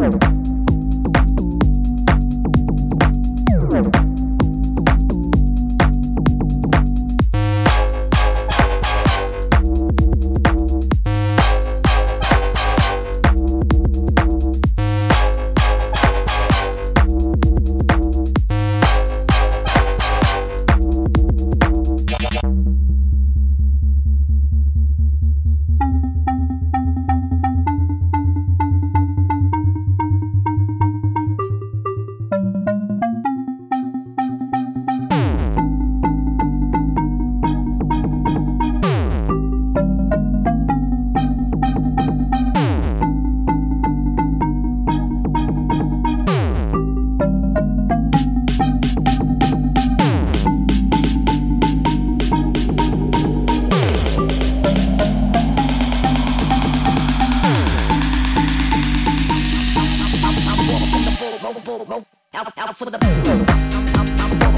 Thank you. go, go, go, out, out for the.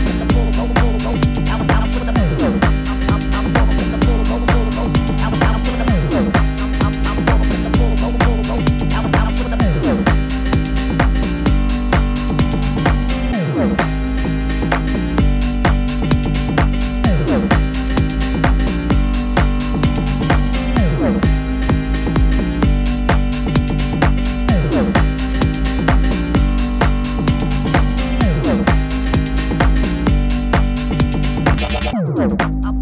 Абонирайтесь.